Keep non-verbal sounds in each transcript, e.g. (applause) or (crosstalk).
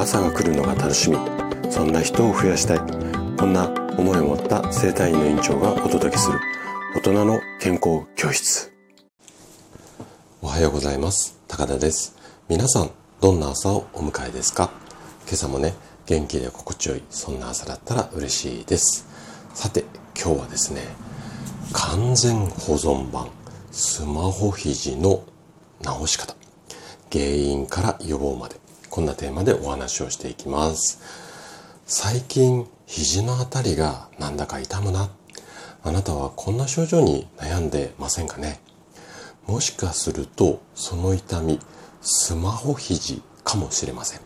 朝が来るのが楽しみ。そんな人を増やしたい。こんな思いを持った生体院の院長がお届けする。大人の健康教室。おはようございます。高田です。皆さんどんな朝をお迎えですか？今朝もね元気で心地よいそんな朝だったら嬉しいです。さて今日はですね完全保存版スマホ肘の直し方。原因から予防まで。こんなテーマでお話をしていきます。最近肘のあたりがなんだか痛むな。あなたはこんな症状に悩んでませんかね。もしかするとその痛みスマホ肘かもしれません。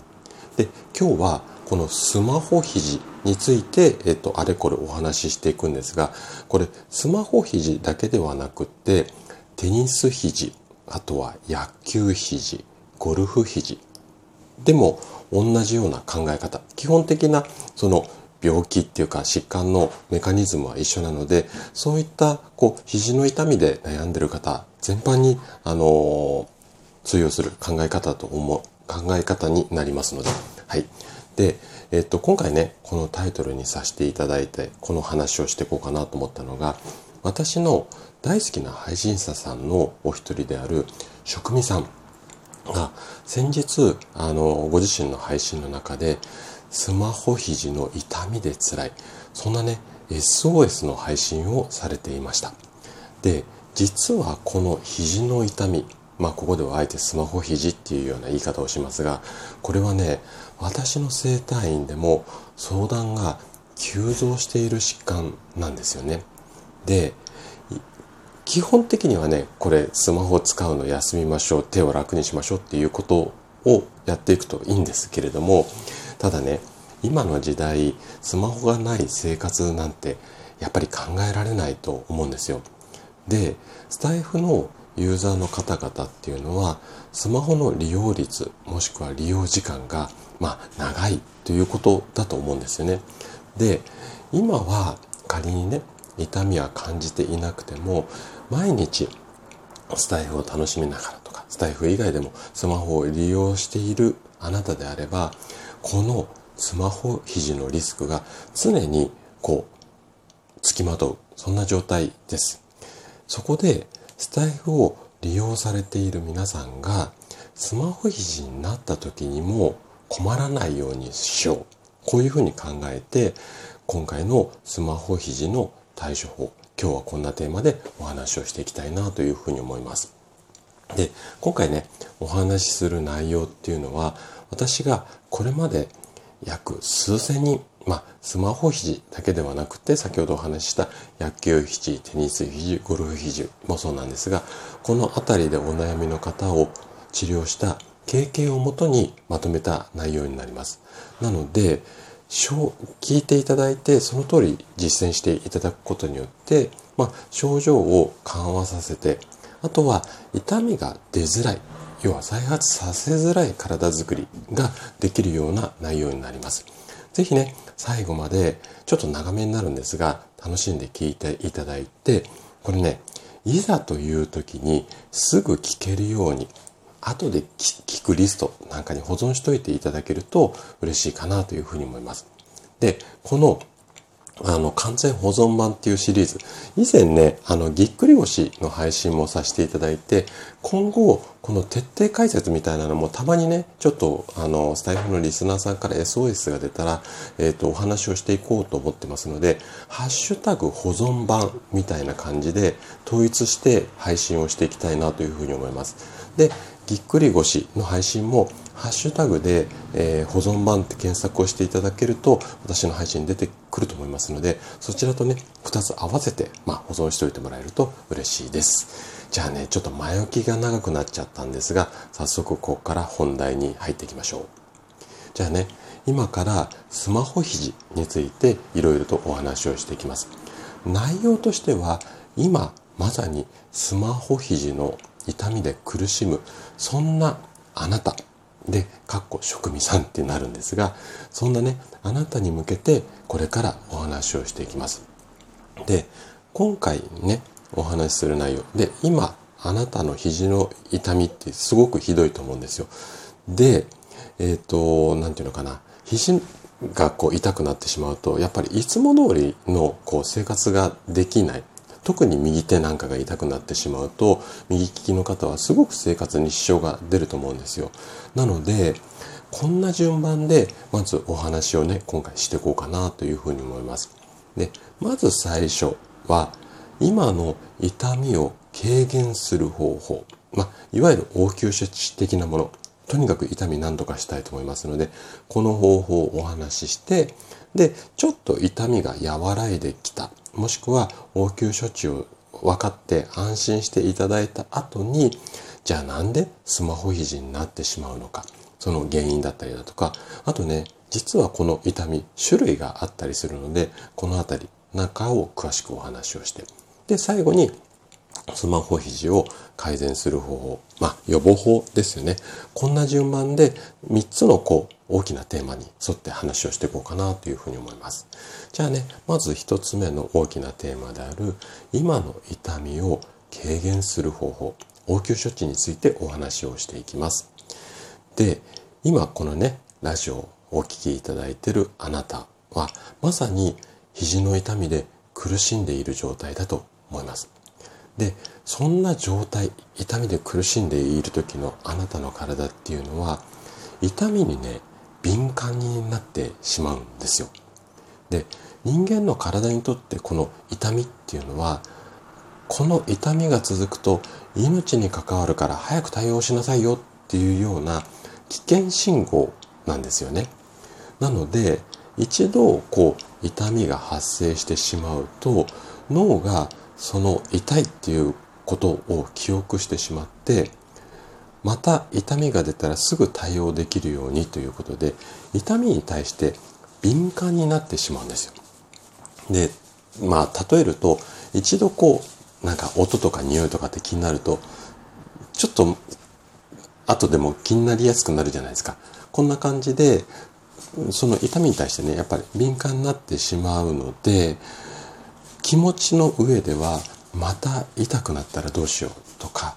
で今日はこのスマホ肘について、えっと、あれこれお話ししていくんですが、これ、スマホ肘だけではなくって、テニス肘、あとは野球肘、ゴルフ肘でも同じような考え方。基本的なその病気っていうか疾患のメカニズムは一緒なので、そういったこう肘の痛みで悩んでる方全般にあの通用する考え方と思う考え方になりますので、はい。で、えっと、今回ね、このタイトルにさせていただいて、この話をしていこうかなと思ったのが、私の大好きな配信者さんのお一人である職味さんが先日、あの、ご自身の配信の中で、スマホ肘の痛みで辛い、そんなね、SOS の配信をされていました。で、実はこの肘の痛み、まあここではあえてスマホ肘っていうような言い方をしますが、これはね、私の整体院でも相談が急増している疾患なんですよね。で、基本的にはね、これスマホを使うの休みましょう、手を楽にしましょうっていうことをやっていくといいんですけれども、ただね、今の時代、スマホがない生活なんてやっぱり考えられないと思うんですよ。で、スタイフのユーザーの方々っていうのは、スマホの利用率、もしくは利用時間が、まあ、長いということだと思うんですよね。で、今は仮にね、痛みは感じていなくても、毎日スタイフを楽しみながらとか、スタイフ以外でもスマホを利用しているあなたであれば、このスマホ肘のリスクが常にこう、付きまとう、そんな状態です。そこで、スタイフを利用されている皆さんが、スマホ肘になった時にも困らないようにしよう。こういうふうに考えて、今回のスマホ肘の対処法、今日はこんなテーマでお話をしていきたいなというふうに思います。で、今回ね、お話しする内容っていうのは、私がこれまで約数千人、まあ、スマホ肘だけではなくて、先ほどお話しした野球肘、テニス肘、ゴルフ肘もそうなんですが、このあたりでお悩みの方を治療した経験をもとにまとめた内容になります。なので、聞いていただいて、その通り実践していただくことによって、まあ、症状を緩和させて、あとは痛みが出づらい、要は再発させづらい体づくりができるような内容になります。ぜひね、最後までちょっと長めになるんですが、楽しんで聞いていただいて、これね、いざという時にすぐ聞けるように、後で聞くリストなんかに保存しといていただけると嬉しいかなというふうに思います。で、このあの、完全保存版っていうシリーズ。以前ね、あの、ぎっくり腰の配信もさせていただいて、今後、この徹底解説みたいなのもたまにね、ちょっと、あの、スタイフのリスナーさんから SOS が出たら、えっ、ー、と、お話をしていこうと思ってますので、ハッシュタグ保存版みたいな感じで統一して配信をしていきたいなというふうに思います。で、ぎっくり腰の配信も、ハッシュタグで、えー、保存版って検索をしていただけると、私の配信出てくると思いますので、そちらとね、2つ合わせて、まあ、保存しておいてもらえると嬉しいです。じゃあね、ちょっと前置きが長くなっちゃったんですが、早速ここから本題に入っていきましょう。じゃあね、今からスマホ肘についていろいろとお話をしていきます。内容としては、今まさにスマホ肘の痛みで苦しむ、そんなあなたで、かっこ職味さんってなるんですが、そんなね、あなたに向けてこれからお話をしていきます。で、今回ね、お話しする内容で、今、あなたの肘の痛みってすごくひどいと思うんですよ。で、えっ、ー、と、なんていうのかな、肘がこう痛くなってしまうと、やっぱりいつも通りのこう生活ができない。特に右手なんかが痛くなってしまうと、右利きの方はすごく生活に支障が出ると思うんですよ。なので、こんな順番で、まずお話をね、今回していこうかなというふうに思います。で、まず最初は、今の痛みを軽減する方法。まあ、いわゆる応急処置的なもの。とにかく痛み何とかしたいと思いますので、この方法をお話しして、で、ちょっと痛みが和らいできた。もしくは応急処置を分かって安心していただいた後に、じゃあなんでスマホ肘になってしまうのか。その原因だったりだとか、あとね、実はこの痛み、種類があったりするので、このあたり、中を詳しくお話をして。で、最後に、スマホ肘を改善する方法、まあ予防法ですよね。こんな順番で3つのこう大きなテーマに沿って話をしていこうかなというふうに思います。じゃあね、まず1つ目の大きなテーマである今の痛みを軽減する方法、応急処置についてお話をしていきます。で、今このね、ラジオをお聴きいただいているあなたはまさに肘の痛みで苦しんでいる状態だと思います。で、そんな状態、痛みで苦しんでいる時のあなたの体っていうのは、痛みにね、敏感になってしまうんですよ。で、人間の体にとってこの痛みっていうのは、この痛みが続くと命に関わるから早く対応しなさいよっていうような危険信号なんですよね。なので、一度こう痛みが発生してしまうと脳がその痛いっていうことを記憶してしまってまた痛みが出たらすぐ対応できるようにということで痛みに対して敏感になってしまうんですよ。でまあ例えると一度こうなんか音とか匂いとかって気になるとちょっと後でも気になりやすくなるじゃないですか。こんな感じでその痛みに対してねやっぱり敏感になってしまうので気持ちの上ではまた痛くなったらどうしようとか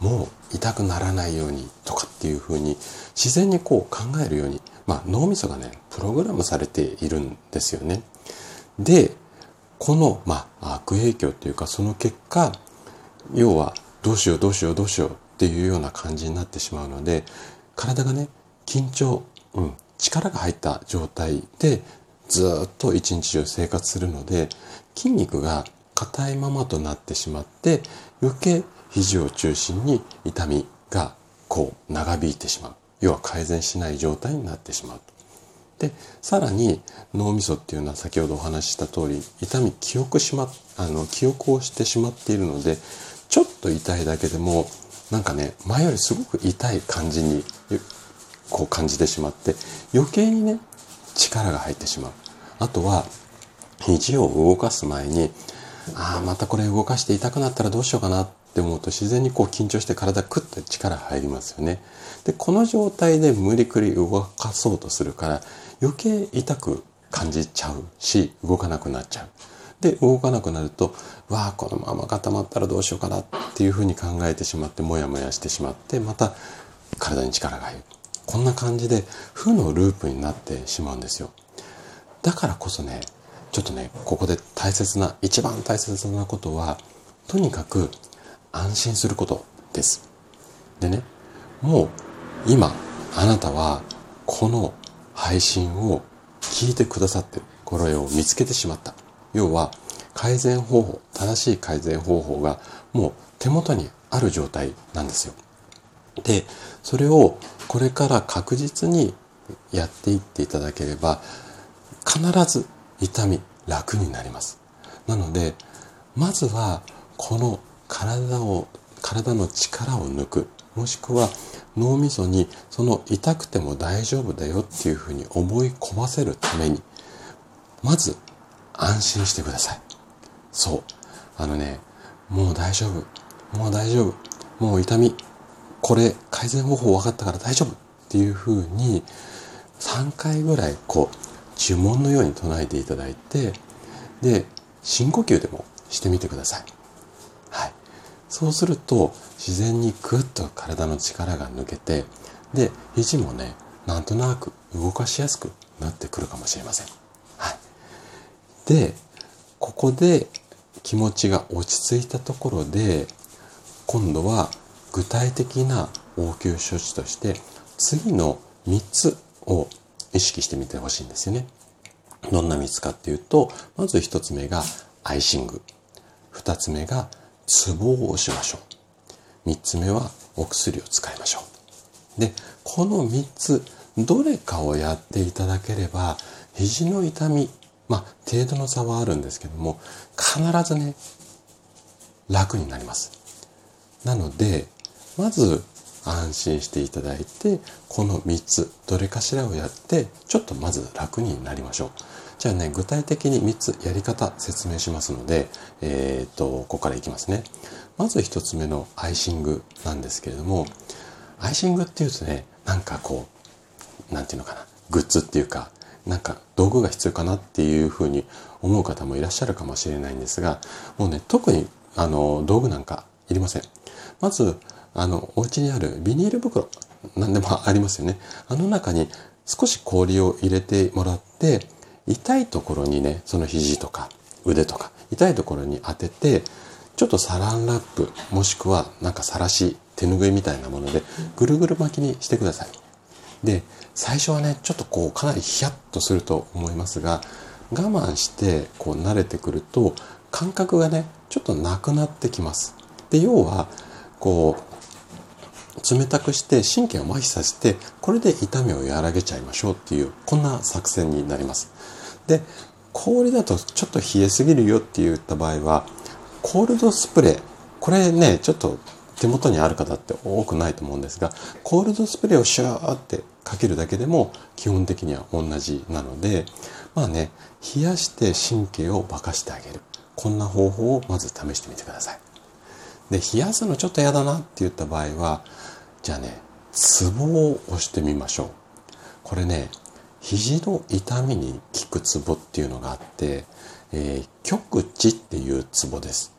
もう痛くならないようにとかっていうふうに自然にこう考えるように、まあ、脳みそがねプログラムされているんですよね。でこの、まあ、悪影響っていうかその結果要はどうしようどうしようどうしようっていうような感じになってしまうので体がね緊張、うん、力が入った状態でずっと一日中生活するので筋肉が硬いままとなってしまって余計肘を中心に痛みがこう長引いてしまう要は改善しない状態になってしまうでさらに脳みそっていうのは先ほどお話しした通り痛み記憶しまあの記憶をしてしまっているのでちょっと痛いだけでもなんかね前よりすごく痛い感じにこう感じてしまって余計にね力が入ってしまう。あとは肘を動かす前にああまたこれ動かして痛くなったらどうしようかなっって思うと自然にこう緊張して体クッて力入りますよね。でこの状態で無理くり動かそうとするから余計痛く感じちゃうし動かなくなっちゃう。で動かなくなるとわあこのまま固まったらどうしようかなっていうふうに考えてしまってモヤモヤしてしまってまた体に力が入る。こんな感じで負のループになってしまうんですよ。だからこそねちょっとねここで大切な一番大切なことはとにかく安心することです。でねもう今あなたはこの配信を聞いてくださってこれを見つけてしまった。要は改善方法正しい改善方法がもう手元にある状態なんですよ。でそれをこれから確実にやっていっていただければ必ず痛み楽になります。なのでまずはこの体を体の力を抜く。もしくは脳みそにその痛くても大丈夫だよっていうふうに思い込ませるためにまず安心してください。そう。あのねもう大丈夫。もう大丈夫。もう痛み。これ改善方法分かったから大丈夫っていうふうに3回ぐらいこう呪文のように唱えていただいてで深呼吸でもしてみてください。はい、そうすると自然にグッと体の力が抜けてで肘もねなんとなく動かしやすくなってくるかもしれません。はい。で、ここで気持ちが落ち着いたところで、今度は具体的な応急処置として次の3つを意識してみてほしいんですよね。どんな3つかっていうと、まず1つ目がアイシング。2つ目がツボを押しましょう。3つ目はお薬を使いましょう。で、この3つ、どれかをやっていただければ、肘の痛み、まあ、程度の差はあるんですけども、必ずね、楽になります。なので、まず安心していただいて、この3つ、どれかしらをやって、ちょっとまず楽になりましょう。じゃあね、具体的に3つやり方説明しますので、えー、っと、ここからいきますね。まず1つ目のアイシングなんですけれども、アイシングっていうとね、なんかこう、なんていうのかな、グッズっていうか、なんか道具が必要かなっていうふうに思う方もいらっしゃるかもしれないんですが、もうね、特にあの道具なんかいりません。まず、あの、お家にあるビニール袋、何でもありますよね。あの中に少し氷を入れてもらって、痛いところにね、その肘とか腕とか、痛いところに当てて、ちょっとサランラップ、もしくはなんかさらし、手ぬぐいみたいなもので、ぐるぐる巻きにしてください。で、最初はね、ちょっとこう、かなりヒヤッとすると思いますが、我慢して、こう、慣れてくると、感覚がね、ちょっとなくなってきます。で、要は、こう、冷たくして神経を麻痺させて、これで痛みを和らげちゃいましょうっていう、こんな作戦になります。で、氷だとちょっと冷えすぎるよって言った場合は、コールドスプレー、これね、ちょっと手元にある方って多くないと思うんですが、コールドスプレーをシューってかけるだけでも基本的には同じなので、まあね、冷やして神経を化かしてあげる。こんな方法をまず試してみてください。で、冷やすのちょっと嫌だなって言った場合は、じゃあね、ツボを押してみましょう。これね、肘の痛みに効くツボっていうのがあって、えー、極地っていうツボです。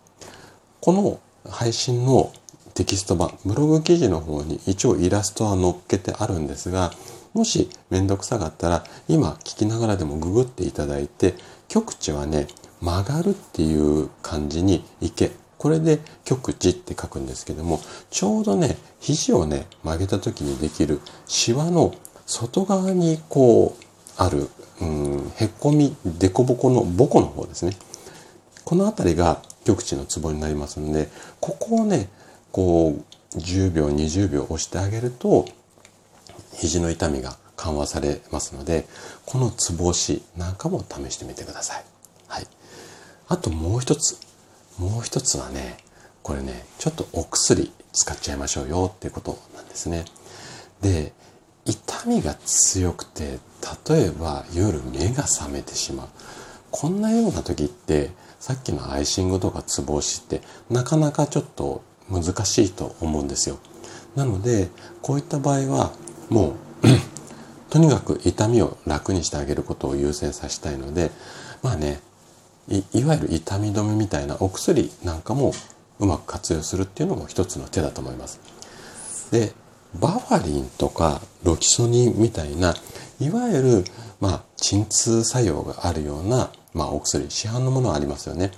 この配信のテキスト版、ブログ記事の方に一応イラストは載っけてあるんですが、もしめんどくさかったら、今聞きながらでもググっていただいて、極地はね、曲がるっていう感じに行け。これで極地って書くんですけども、ちょうどね、肘をね、曲げた時にできるシワの外側にこう、ある、うん、へこみ、でこぼこのボコの方ですね。この辺りが極地のツボになりますので、ここをね、こう、10秒、20秒押してあげると、肘の痛みが緩和されますので、このツボ押しなんかも試してみてください。はい。あともう一つ。もう一つはね、これね、ちょっとお薬使っちゃいましょうよっていうことなんですね。で、痛みが強くて、例えば夜目が覚めてしまう。こんなような時って、さっきのアイシングとかツボ押しってなかなかちょっと難しいと思うんですよ。なので、こういった場合はもう (clears throat) とにかく痛みを楽にしてあげることを優先させたいので、まあね、いわゆる痛み止めみたいなお薬なんかもうまく活用するっていうのも一つの手だと思います。で、バファリンとかロキソニンみたいな、いわゆる、まあ、鎮痛作用があるような、まあ、お薬、市販のものはありますよね。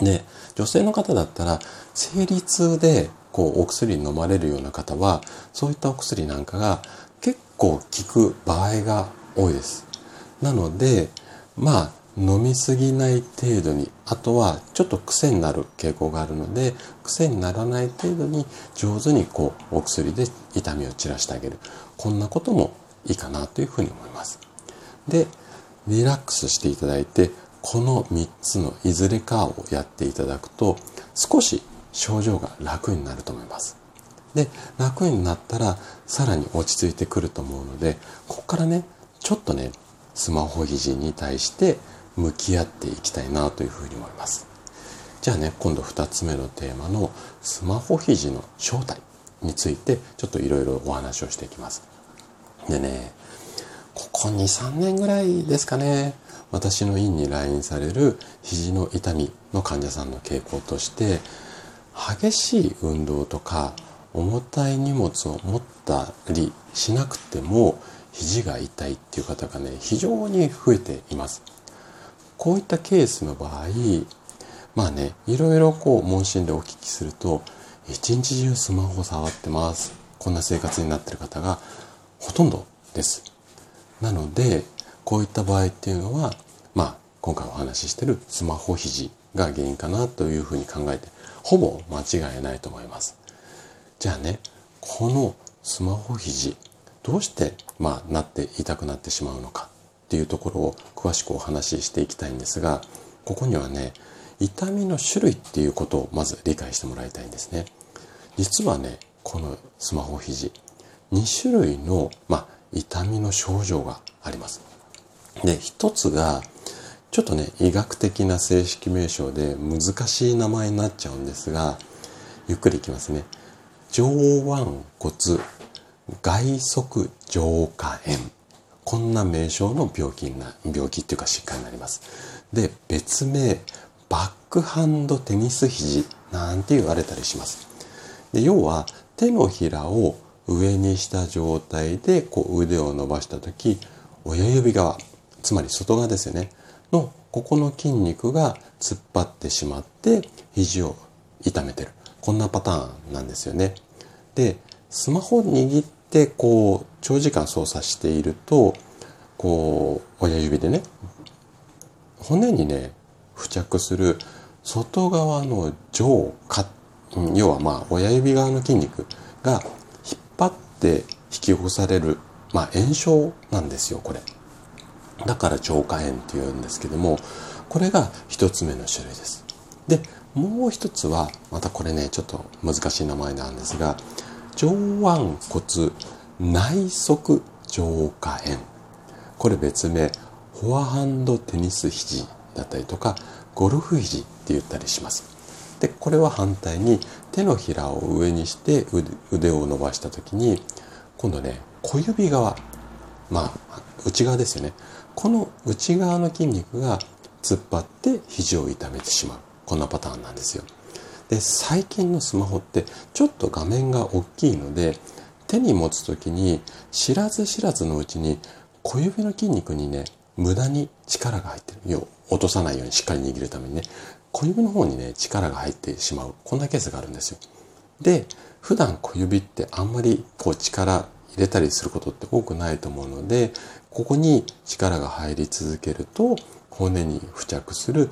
で、女性の方だったら、生理痛で、こう、お薬飲まれるような方は、そういったお薬なんかが結構効く場合が多いです。なので、まあ、飲みすぎない程度に、あとはちょっと癖になる傾向があるので、癖にならない程度に上手にこうお薬で痛みを散らしてあげる。こんなこともいいかなというふうに思います。で、リラックスしていただいて、この3つのいずれかをやっていただくと、少し症状が楽になると思います。で、楽になったらさらに落ち着いてくると思うので、ここからね、ちょっとね、スマホ肘に対して向き合っていきたいなというふうに思います。じゃあね、今度2つ目のテーマのスマホ肘の正体についてちょっといろいろお話をしていきます。でね、ここ2、3年ぐらいですかね、私の院に来院される肘の痛みの患者さんの傾向として、激しい運動とか重たい荷物を持ったりしなくても肘が痛いっていう方がね非常に増えていますこういったケースの場合まあねいろいろこう問診でお聞きすると一日中スマホ触ってます。こんな生活になってる方がほとんどです。なのでこういった場合っていうのはまあ今回お話ししてるスマホ肘が原因かなというふうに考えてほぼ間違いないと思います。じゃあねこのスマホ肘どうしてまあなって痛くなってしまうのか。っていうところを詳しくお話ししていきたいんですがここにはね痛みの種類っていうことをまず理解してもらいたいんですね。実はねこのスマホ肘2種類の、まあ、痛みの症状があります。で一つがちょっとね医学的な正式名称で難しい名前になっちゃうんですがゆっくりいきますね。上腕骨外側上下炎こんな名称の病気な病気っていうか疾患になります。で別名バックハンドテニス肘なんて言われたりします。で要は手のひらを上にした状態でこう腕を伸ばした時親指側つまり外側ですよねのここの筋肉が突っ張ってしまって肘を痛めてる。こんなパターンなんですよね。でスマホを握ってこう長時間操作しているとこう親指でね骨にね付着する外側の上下要はまあ親指側の筋肉が引っ張って引き起こされる、まあ、炎症なんですよこれ。だから超過炎っていうんですけどもこれが一つ目の種類です。でもう一つはまたこれねちょっと難しい名前なんですが上腕骨内側上下炎これ別名フォアハンドテニス肘だったりとかゴルフ肘って言ったりします。でこれは反対に手のひらを上にして腕を伸ばした時に今度ね小指側まあ内側ですよね。この内側の筋肉が突っ張って肘を痛めてしまう。こんなパターンなんですよ。で最近のスマホってちょっと画面が大きいので手に持つ時に知らず知らずのうちに小指の筋肉にね無駄に力が入ってる。要落とさないようにしっかり握るためにね。小指の方にね力が入ってしまう。こんなケースがあるんですよ。で普段小指ってあんまりこう力入れたりすることって多くないと思うのでここに力が入り続けると骨に付着する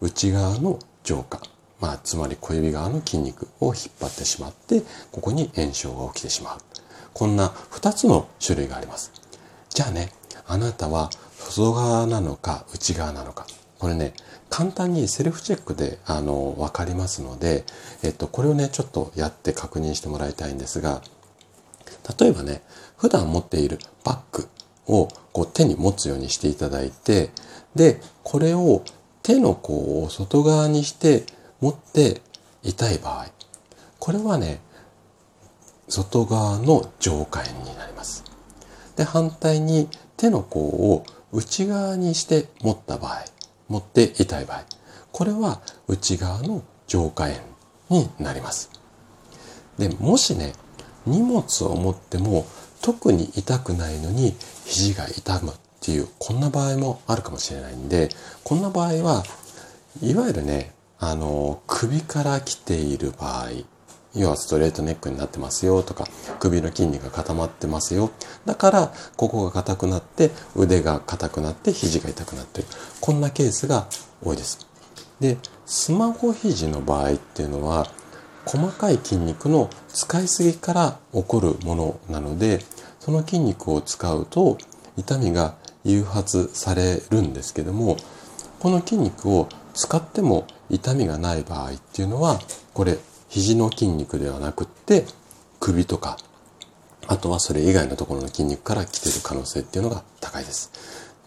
内側の浄化。まあ、つまり小指側の筋肉を引っ張ってしまってここに炎症が起きてしまう。こんな2つの種類があります。じゃあねあなたは外側なのか内側なのか。これね簡単にセルフチェックであの分かりますので、えっと、これをねちょっとやって確認してもらいたいんですが例えばね普段持っているバッグをこう手に持つようにしていただいてでこれを手の甲を外側にして持って痛い場合これはね外側の上下炎になります。で反対に手の甲を内側にして持った場合持って痛い場合これは内側の上下炎になります。でもしね荷物を持っても特に痛くないのに肘が痛むっていうこんな場合もあるかもしれないんでこんな場合はいわゆるねあの首から来ている場合要はストレートネックになってますよとか首の筋肉が固まってますよ。だからここが硬くなって腕が硬くなって肘が痛くなってる。こんなケースが多いです。でスマホ肘の場合っていうのは細かい筋肉の使いすぎから起こるものなのでその筋肉を使うと痛みが誘発されるんですけどもこの筋肉を使っても痛みがない場合っていうのはこれ肘の筋肉ではなくって首とかあとはそれ以外のところの筋肉から来てる可能性っていうのが高いです。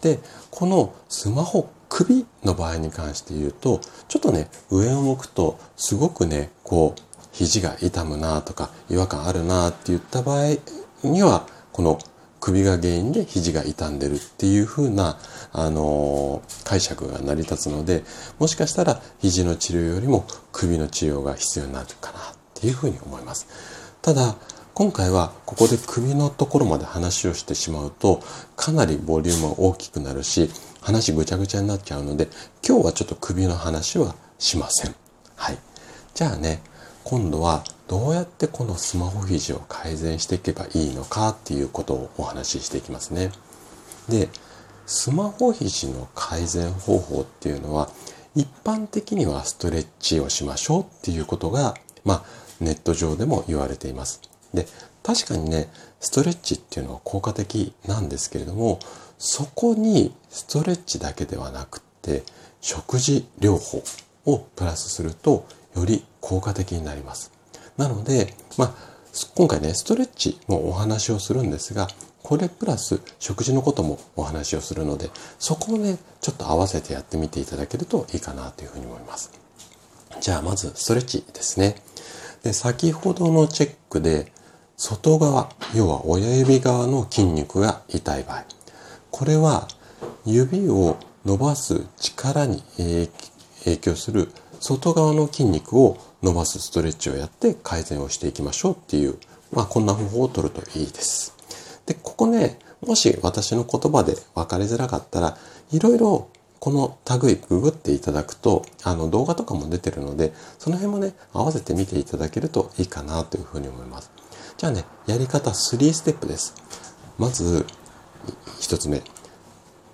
で、このスマホ首の場合に関して言うと、ちょっとね、上を向くとすごくね、こう、肘が痛むなとか違和感あるなって言った場合には、この首が原因で肘が傷んでるっていう風な、あのー、解釈が成り立つので、もしかしたら肘の治療よりも首の治療が必要になるかなっていう風に思います。ただ、今回はここで首のところまで話をしてしまうとかなりボリュームが大きくなるし話ぐちゃぐちゃになっちゃうので今日はちょっと首の話はしません。はい。じゃあね、今度はどうやってこのスマホ肘を改善していけばいいのかっていうことをお話ししていきますね。で、スマホ肘の改善方法っていうのは一般的にはストレッチをしましょうっていうことが、まあ、ネット上でも言われています。で、確かにね、ストレッチっていうのは効果的なんですけれども、そこにストレッチだけではなくって、食事療法をプラスすると、より効果的になります。なので、まあ、今回ね、ストレッチもお話をするんですが、これプラス食事のこともお話をするので、そこをね、ちょっと合わせてやってみていただけるといいかなというふうに思います。じゃあまずストレッチですね。で先ほどのチェックで外側、要は親指側の筋肉が痛い場合、これは指を伸ばす力に影響する外側の筋肉を伸ばすストレッチをやって改善をしていきましょうっていう、まあこんな方法を取るといいです。で、ここね、もし私の言葉で分かりづらかったら、いろいろこの類ググっていただくと、あの動画とかも出てるので、その辺もね、合わせて見ていただけるといいかなというふうに思います。じゃあね、やり方3ステップです。まず、1つ目。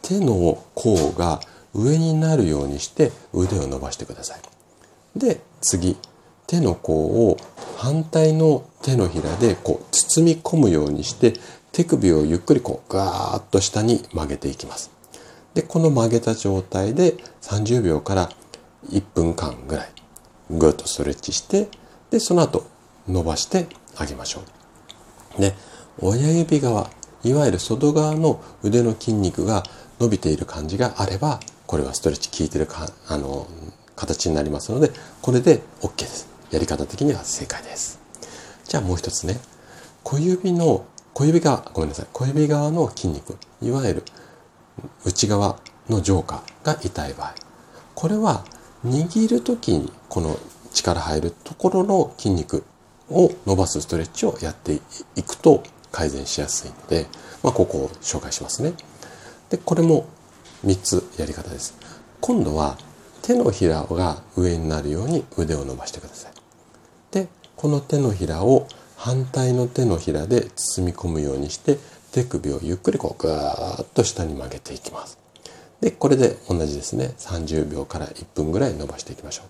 手の甲が上になるようにして腕を伸ばしてください。で、次。手の甲を反対の手のひらでこう包み込むようにして手首をゆっくりこうガーッと下に曲げていきます。で、この曲げた状態で30秒から1分間ぐらいぐっとストレッチして、で、その後伸ばしてあげましょう。で、親指側、いわゆる外側の腕の筋肉が伸びている感じがあれば、これはストレッチ効いてるか、あの、形になりますので、これで OK です。やり方的には正解です。じゃあもう一つね、小指の小指側、ごめんなさい、小指側の筋肉、いわゆる内側の上下が痛い場合、これは握るときにこの力入るところの筋肉を伸ばすストレッチをやっていくと改善しやすいので、まあ、ここを紹介しますね。で、これも3つやり方です。今度は手のひらが上になるように腕を伸ばしてください。この手のひらを反対の手のひらで包み込むようにして手首をゆっくりこうぐーっと下に曲げていきます。で、これで同じですね。30秒から1分ぐらい伸ばしていきましょ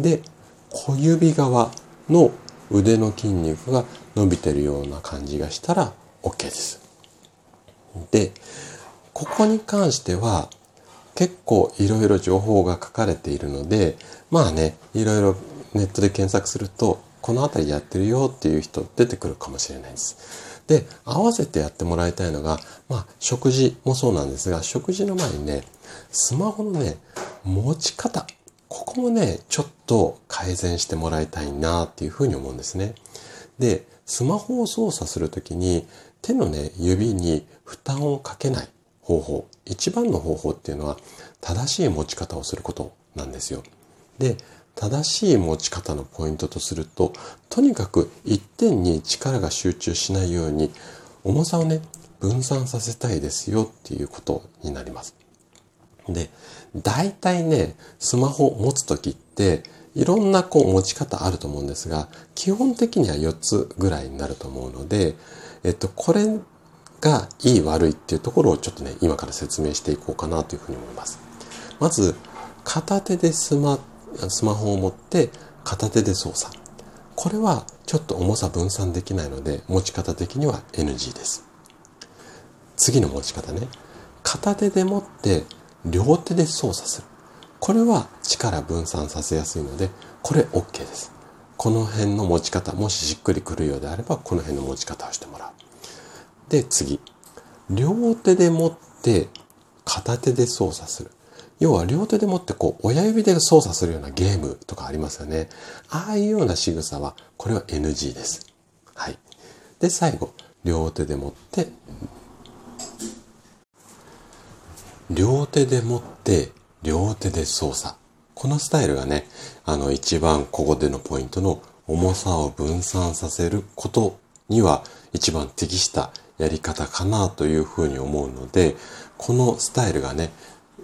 う。で、小指側の腕の筋肉が伸びてるような感じがしたら OK です。で、ここに関しては結構いろいろ情報が書かれているので、まあね、いろいろネットで検索するとこの辺りやってるよっていう人出てくるかもしれないです。で、合わせてやってもらいたいのが、まあ、食事もそうなんですが、食事の前にね、スマホのね、持ち方、ここもね、ちょっと改善してもらいたいなっていうふうに思うんですね。で、スマホを操作するときに、手のね、指に負担をかけない方法、一番の方法っていうのは、正しい持ち方をすることなんですよ。で、正しい持ち方のポイントとすると、とにかく一点に力が集中しないように、重さをね、分散させたいですよっていうことになります。で、大体ね、スマホを持つときって、いろんなこう持ち方あると思うんですが、基本的には4つぐらいになると思うので、えっと、これがいい悪いっていうところをちょっとね、今から説明していこうかなというふうに思います。まず、片手でスマスマホを持って片手で操作。これはちょっと重さ分散できないので持ち方的には NG です。次の持ち方ね。片手で持って両手で操作する。これは力分散させやすいので、これ OK です。この辺の持ち方、もししっくりくるようであれば、この辺の持ち方をしてもらう。で、次。両手で持って片手で操作する。要は両手で持ってこう親指で操作するようなゲームとかありますよね。ああいうような仕草は、これは NG です。はい。で、最後、両手で持って、両手で持って、両手で操作。このスタイルがね、あの一番ここでのポイントの重さを分散させることには一番適したやり方かなというふうに思うので、このスタイルがね、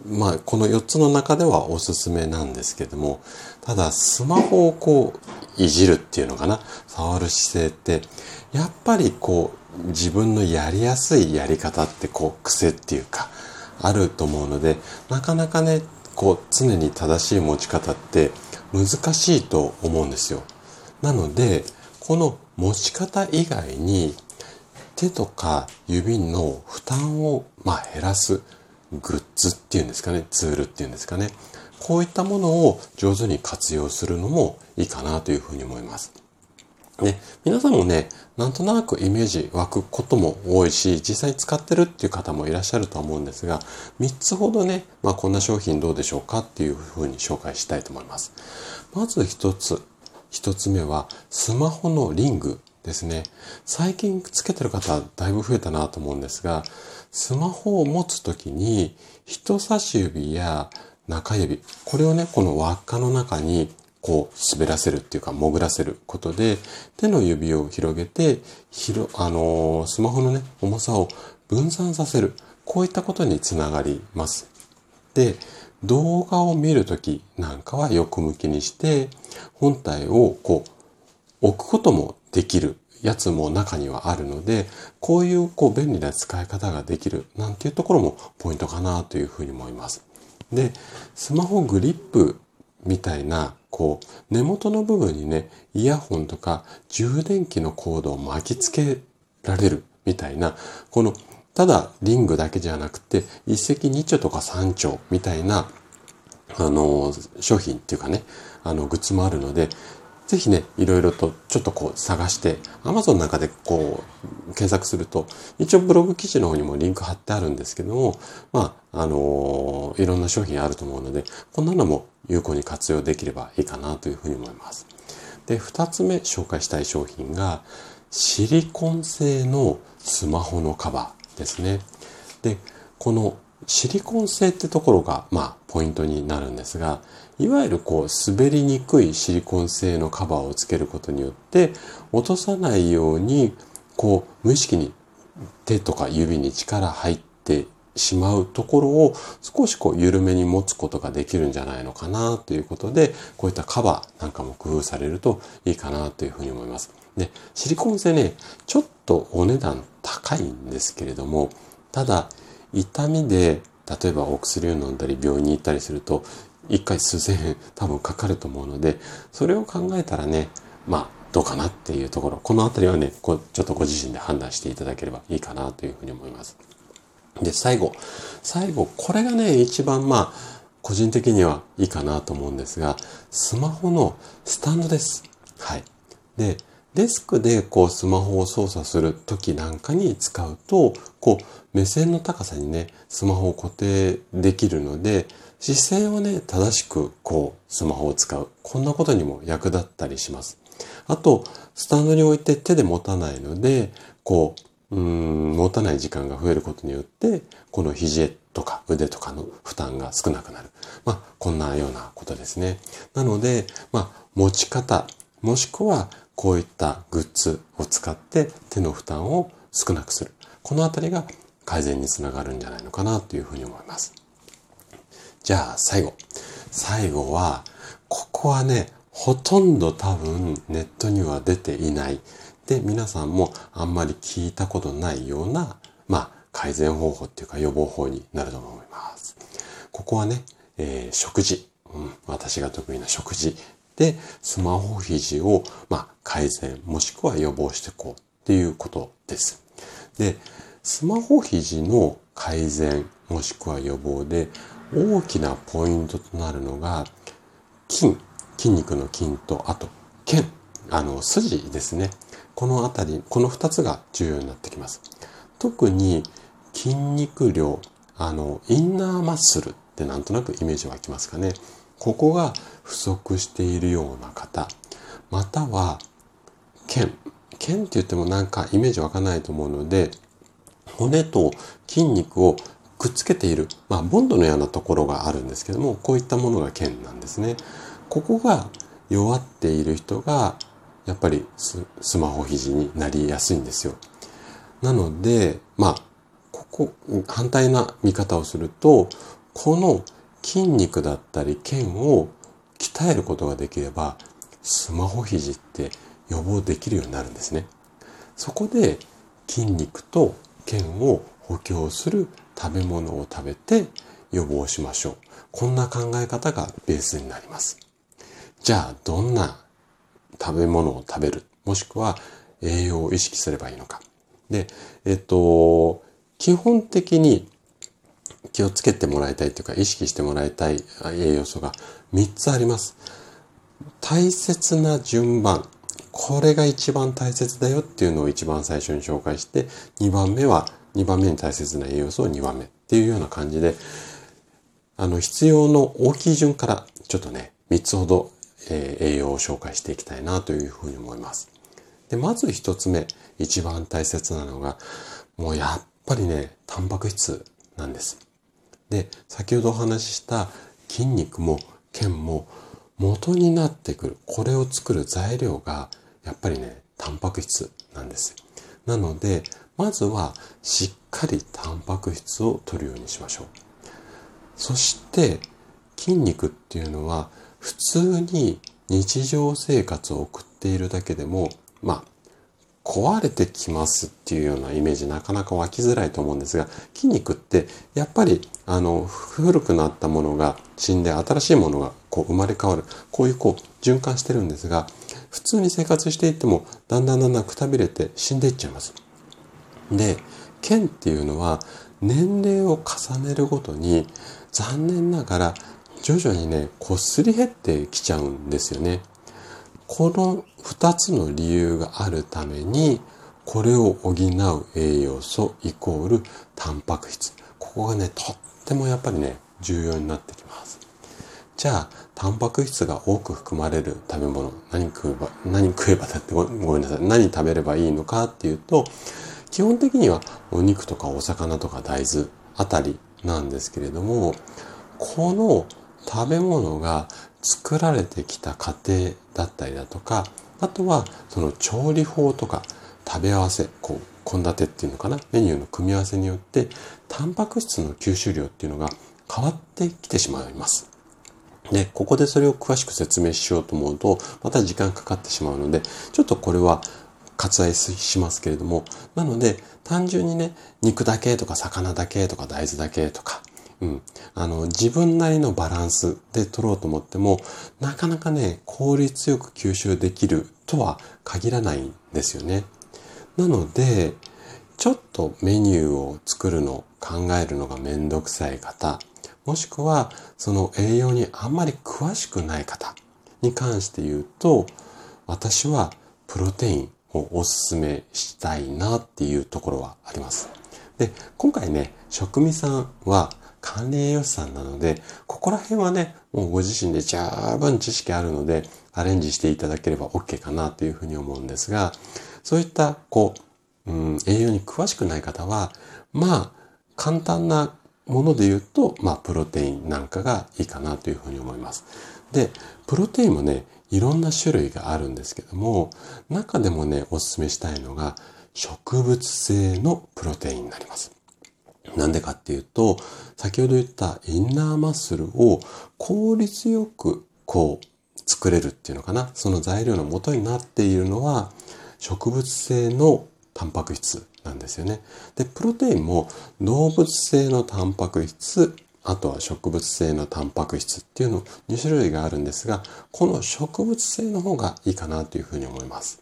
まあ、この4つの中ではおすすめなんですけども、ただ、スマホをこう、いじるっていうのかな、触る姿勢って、やっぱりこう、自分のやりやすいやり方ってこう、癖っていうか、あると思うので、なかなかね、こう、常に正しい持ち方って難しいと思うんですよ。なので、この持ち方以外に、手とか指の負担を、まあ、減らすグッズっていうんですかね、ツールっていうんですかね。こういったものを上手に活用するのもいいかなというふうに思います。ね、皆さんもね、なんとなくイメージ湧くことも多いし、実際使ってるっていう方もいらっしゃると思うんですが、3つほどね、まあこんな商品どうでしょうかっていうふうに紹介したいと思います。まず1つ。1つ目は、スマホのリングですね。最近つけてる方だいぶ増えたなと思うんですが、スマホを持つときに人差し指や中指、これをね、この輪っかの中にこう滑らせるっていうか潜らせることで手の指を広げて、広、あのー、スマホのね、重さを分散させる。こういったことにつながります。で、動画を見るときなんかは横向きにして本体をこう置くこともできるやつも中にはあるので、こういうこう便利な使い方ができるなんていうところもポイントかなというふうに思います。で、スマホグリップみたいな、こう、根元の部分にね、イヤホンとか充電器のコードを巻き付けられるみたいな、この、ただリングだけじゃなくて、一石二鳥とか三鳥みたいな、あの、商品っていうかね、あの、グッズもあるので、ぜひね、いろいろとちょっとこう探して、Amazon の中でこう検索すると、一応ブログ記事の方にもリンク貼ってあるんですけども、まあ、あのー、いろんな商品あると思うので、こんなのも有効に活用できればいいかなというふうに思います。で、二つ目紹介したい商品が、シリコン製のスマホのカバーですね。で、このシリコン製ってところが、まあ、ポイントになるんですが、いわゆるこう、滑りにくいシリコン製のカバーをつけることによって、落とさないように、こう、無意識に手とか指に力入ってしまうところを少しこう緩めに持つことができるんじゃないのかなということで、こういったカバーなんかも工夫されるといいかなというふうに思います。で、シリコン製ね、ちょっとお値段高いんですけれども、ただ、痛みで、例えばお薬を飲んだり病院に行ったりすると、一回数千円多分かかると思うので、それを考えたらね、まあ、どうかなっていうところ、このあたりはね、こうちょっとご自身で判断していただければいいかなというふうに思います。で、最後。最後、これがね、一番まあ、個人的にはいいかなと思うんですが、スマホのスタンドです。はい。で、デスクでこうスマホを操作する時なんかに使うと、こう目線の高さにね、スマホを固定できるので、姿勢をね、正しくこうスマホを使う。こんなことにも役立ったりします。あと、スタンドに置いて手で持たないので、こう、うん、持たない時間が増えることによって、この肘とか腕とかの負担が少なくなる。まあ、こんなようなことですね。なので、まあ、持ち方、もしくはこういったグッズを使って手の負担を少なくする。このあたりが改善につながるんじゃないのかなというふうに思います。じゃあ最後。最後は、ここはね、ほとんど多分ネットには出ていない。で、皆さんもあんまり聞いたことないような、まあ、改善方法っていうか予防法になると思います。ここはね、えー、食事、うん。私が得意な食事で、スマホ肘を、まあ、改善、もしくは予防していこうっていうことです。で、スマホ肘の改善、もしくは予防で大きなポイントとなるのが、筋、筋肉の筋と、あと、腱、あの、筋ですね。このあたり、この二つが重要になってきます。特に筋肉量、あの、インナーマッスルってなんとなくイメージ湧きますかね。ここが不足しているような方、または、腱。腱って言ってもなんかイメージ湧かないと思うので、骨と筋肉をくっつけている、まあ、ボンドのようなところがあるんですけども、こういったものが腱なんですね。ここが弱っている人が、やっぱりスマホ肘になりやすいんですよ。なので、まあ、ここ、反対な見方をすると、この筋肉だったり腱を鍛えることができれば、スマホ肘って予防できるようになるんですね。そこで筋肉と腱を補強する食べ物を食べて予防しましょう。こんな考え方がベースになります。じゃあ、どんな食べ物を食べる、もしくは栄養を意識すればいいのか。で、えっと、基本的に気をつけてもらいたいというか意識してもらいたい栄養素が3つあります。大切な順番。これが一番大切だよっていうのを一番最初に紹介して、2番目は、2番目に大切な栄養素を2番目っていうような感じで、あの、必要の大きい順からちょっとね、3つほど、えー、栄養を紹介していきたいなというふうに思います。で、まず1つ目、一番大切なのが、もうやっぱりね、タンパク質なんです。で、先ほどお話しした筋肉も腱も元になってくる、これを作る材料が、やっぱりね、タンパク質なんです。なので、まずはしっかりタンパク質を取るようにしましょう。そして、筋肉っていうのは、普通に日常生活を送っているだけでも、まあ、壊れてきますっていうようなイメージなかなか湧きづらいと思うんですが、筋肉ってやっぱりあの古くなったものが死んで新しいものがこう生まれ変わる。こういうこう循環してるんですが、普通に生活していってもだんだんだんだんくたびれて死んでいっちゃいます。で、腱っていうのは年齢を重ねるごとに残念ながら徐々にね、こすり減ってきちゃうんですよね。この2つの理由があるために、これを補う栄養素イコールタンパク質。ここがね、とってもやっぱりね、重要になってきます。じゃあ、タンパク質が多く含まれる食べ物、何食えば、何食えばだってごめんなさい。何食べればいいのかっていうと、基本的にはお肉とかお魚とか大豆あたりなんですけれども、この食べ物が作られてきた過程だったりだとか、あとはその調理法とか食べ合わせ、こう、献立っていうのかな、メニューの組み合わせによって、タンパク質の吸収量っていうのが変わってきてしまいます。で、ここでそれを詳しく説明しようと思うと、また時間かかってしまうので、ちょっとこれは割愛しますけれども、なので、単純にね、肉だけとか魚だけとか大豆だけとか、うん。あの、自分なりのバランスで取ろうと思っても、なかなかね、効率よく吸収できるとは限らないんですよね。なので、ちょっとメニューを作るの、考えるのがめんどくさい方、もしくはその栄養にあんまり詳しくない方に関して言うと、私はプロテインおすすめしたいなっていうところはあります。で、今回ね、食味さんは管理栄養士さんなので、ここら辺はね、もうご自身で十分知識あるので、アレンジしていただければ OK かなというふうに思うんですが、そういった、こう、うん、栄養に詳しくない方は、まあ、簡単なもので言うと、まあ、プロテインなんかがいいかなというふうに思います。で、プロテインもね、いろんな種類があるんですけども、中でもね、おすすめしたいのが、植物性のプロテインになります。なんでかっていうと、先ほど言ったインナーマッスルを効率よくこう作れるっていうのかな。その材料の元になっているのは植物性のタンパク質なんですよね。で、プロテインも動物性のタンパク質、あとは植物性のタンパク質っていうの2種類があるんですが、この植物性の方がいいかなというふうに思います。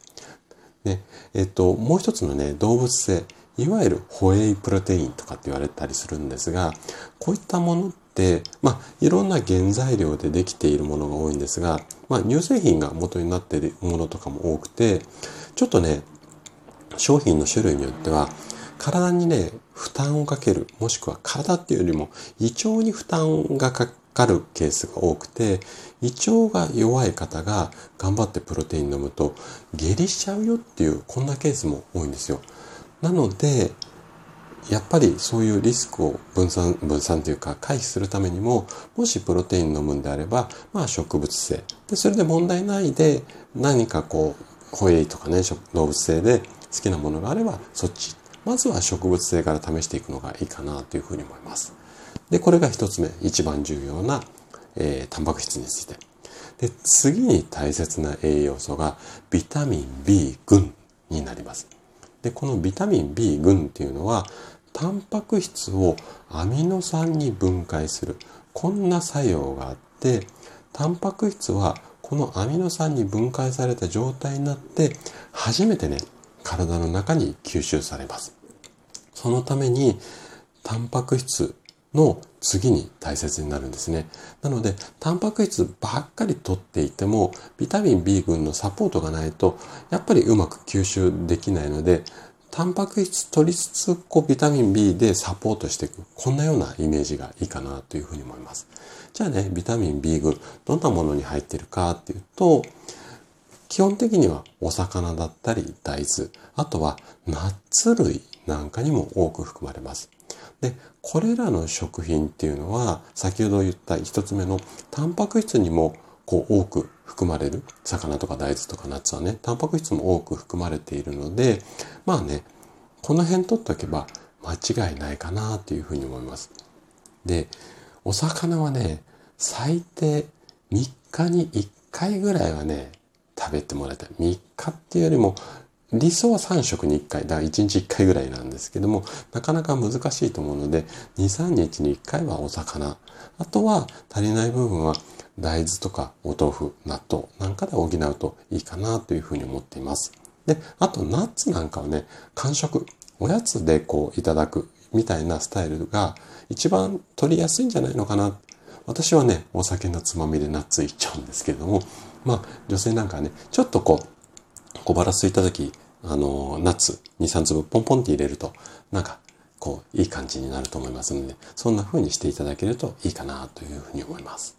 で、えっと、もう一つのね、動物性。いわゆるホエイプロテインとかって言われたりするんですが、こういったものって、まあ、いろんな原材料でできているものが多いんですが、まあ、乳製品が元になっているものとかも多くて、ちょっとね、商品の種類によっては、体にね、負担をかける、もしくは体っていうよりも胃腸に負担がかかるケースが多くて、胃腸が弱い方が頑張ってプロテイン飲むと下痢しちゃうよっていう、こんなケースも多いんですよ。なので、やっぱりそういうリスクを分散、分散というか回避するためにも、もしプロテイン飲むんであれば、まあ植物性。で、それで問題ないで何かこう、濃いとかね、動物性で好きなものがあれば、そっち。まずは植物性から試していくのがいいかなというふうに思います。で、これが一つ目、一番重要な、えー、タンパク質について。で、次に大切な栄養素がビタミン B 群になります。で、このビタミン B 群っていうのは、タンパク質をアミノ酸に分解する。こんな作用があって、タンパク質はこのアミノ酸に分解された状態になって、初めてね、体の中に吸収されます。そのために、タンパク質の次に大切になるんですね。なので、タンパク質ばっかり取っていても、ビタミン B 群のサポートがないと、やっぱりうまく吸収できないので、タンパク質取りつつ、こう、ビタミン B でサポートしていく。こんなようなイメージがいいかなというふうに思います。じゃあね、ビタミン B 群、どんなものに入っているかっていうと、基本的にはお魚だったり大豆、あとはナッツ類なんかにも多く含まれます。で、これらの食品っていうのは、先ほど言った一つ目のタンパク質にもこう多く含まれる。魚とか大豆とかナッツはね、タンパク質も多く含まれているので、まあね、この辺取っておけば間違いないかなというふうに思います。で、お魚はね、最低3日に1回ぐらいはね、食べてもらいたい。3日っていうよりも理想は3食に1回、だから1日1回ぐらいなんですけども、なかなか難しいと思うので、2、3日に1回はお魚。あとは足りない部分は大豆とかお豆腐、納豆なんかで補うといいかなというふうに思っています。で、あとナッツなんかはね、完食、おやつでこういただくみたいなスタイルが一番取りやすいんじゃないのかな。私はね、お酒のつまみでナッツいっちゃうんですけれども、まあ女性なんかはね、ちょっとこう、小腹空いた時、あの、ナッツ2、3粒ポンポンって入れると、なんか、こう、いい感じになると思いますので、そんな風にしていただけるといいかなというふうに思います。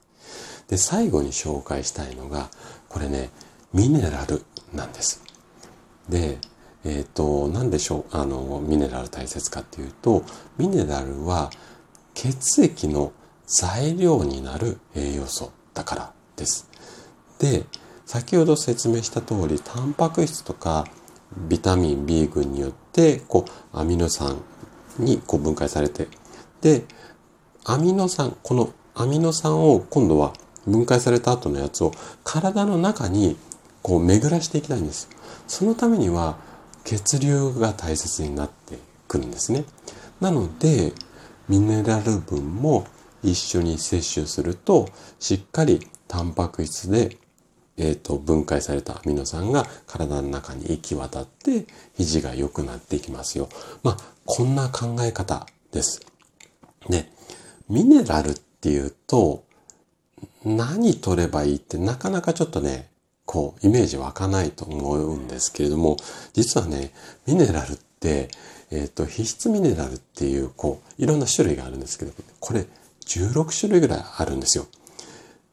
で、最後に紹介したいのが、これね、ミネラルなんです。で、えっ、ー、と、なんでしょう、あの、ミネラル大切かっていうと、ミネラルは血液の材料になる栄養素だからです。で、先ほど説明した通り、タンパク質とかビタミン B 群によって、こう、アミノ酸にこう分解されて、で、アミノ酸、このアミノ酸を今度は分解された後のやつを体の中にこう巡らしていきたいんです。そのためには血流が大切になってくるんですね。なので、ミネラル分も一緒に摂取すると、しっかりタンパク質でえ、ー、と、分解されたアミノ酸が体の中に行き渡って、肘が良くなっていきますよ。まあ、こんな考え方です。で、ミネラルっていうと、何取ればいいってなかなかちょっとね、こう、イメージ湧かないと思うんですけれども、実はね、ミネラルって、えっ、ー、と、皮質ミネラルっていう、こう、いろんな種類があるんですけど、これ16種類ぐらいあるんですよ。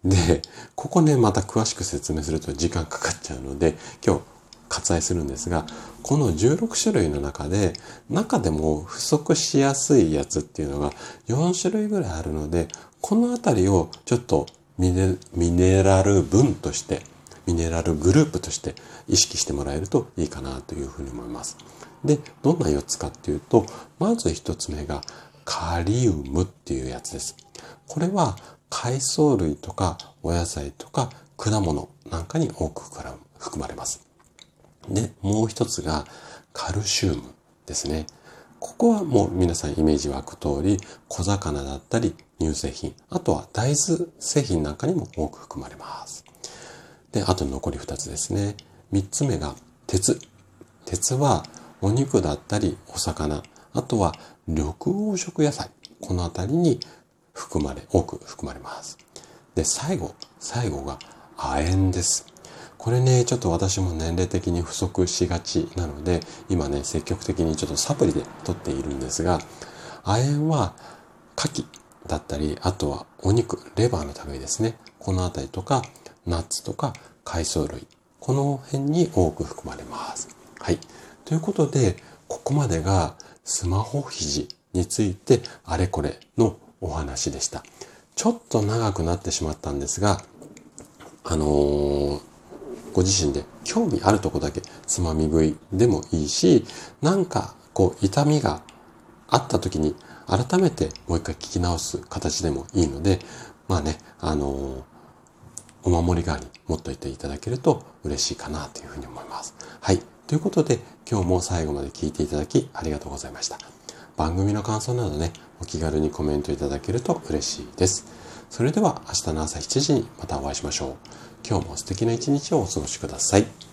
で、ここね、また詳しく説明すると時間かかっちゃうので、今日割愛するんですが、この16種類の中で、中でも不足しやすいやつっていうのが4種類ぐらいあるので、このあたりをちょっとミネミネラル分として、ミネラルグループとして意識してもらえるといいかなというふうに思います。で、どんな4つかっていうと、まず1つ目がカリウムっていうやつです。これは海藻類とかお野菜とか果物なんかに多く含まれます。で、もう一つがカルシウムですね。ここはもう皆さんイメージ湧く通り、小魚だったり乳製品、あとは大豆製品なんかにも多く含まれます。で、あと残り二つですね。三つ目が鉄。鉄はお肉だったりお魚、あとは緑黄色野菜。このあたりに含まれ、多く含まれます。で、最後、最後が亜鉛です。これね、ちょっと私も年齢的に不足しがちなので、今ね、積極的にちょっとサプリで取っているんですが、亜鉛は牡蠣だったり、あとはお肉、レバーの類ですね。このあたりとか、ナッツとか海藻類。この辺に多く含まれます。はい。ということで、ここまでがスマホ肘についてあれこれのお話でした。ちょっと長くなってしまったんですが、あのー、ご自身で興味あるとこだけつまみ食いでもいいし、なんかこう痛みがあった時に改めてもう一回聞き直す形でもいいので、まあね、あのー、お守り代わりに持っといていただけると嬉しいかなというふうに思います。はい。ということで、今日も最後まで聞いていただきありがとうございました。番組の感想などね、お気軽にコメントいただけると嬉しいです。それでは明日の朝7時にまたお会いしましょう。今日も素敵な一日をお過ごしください。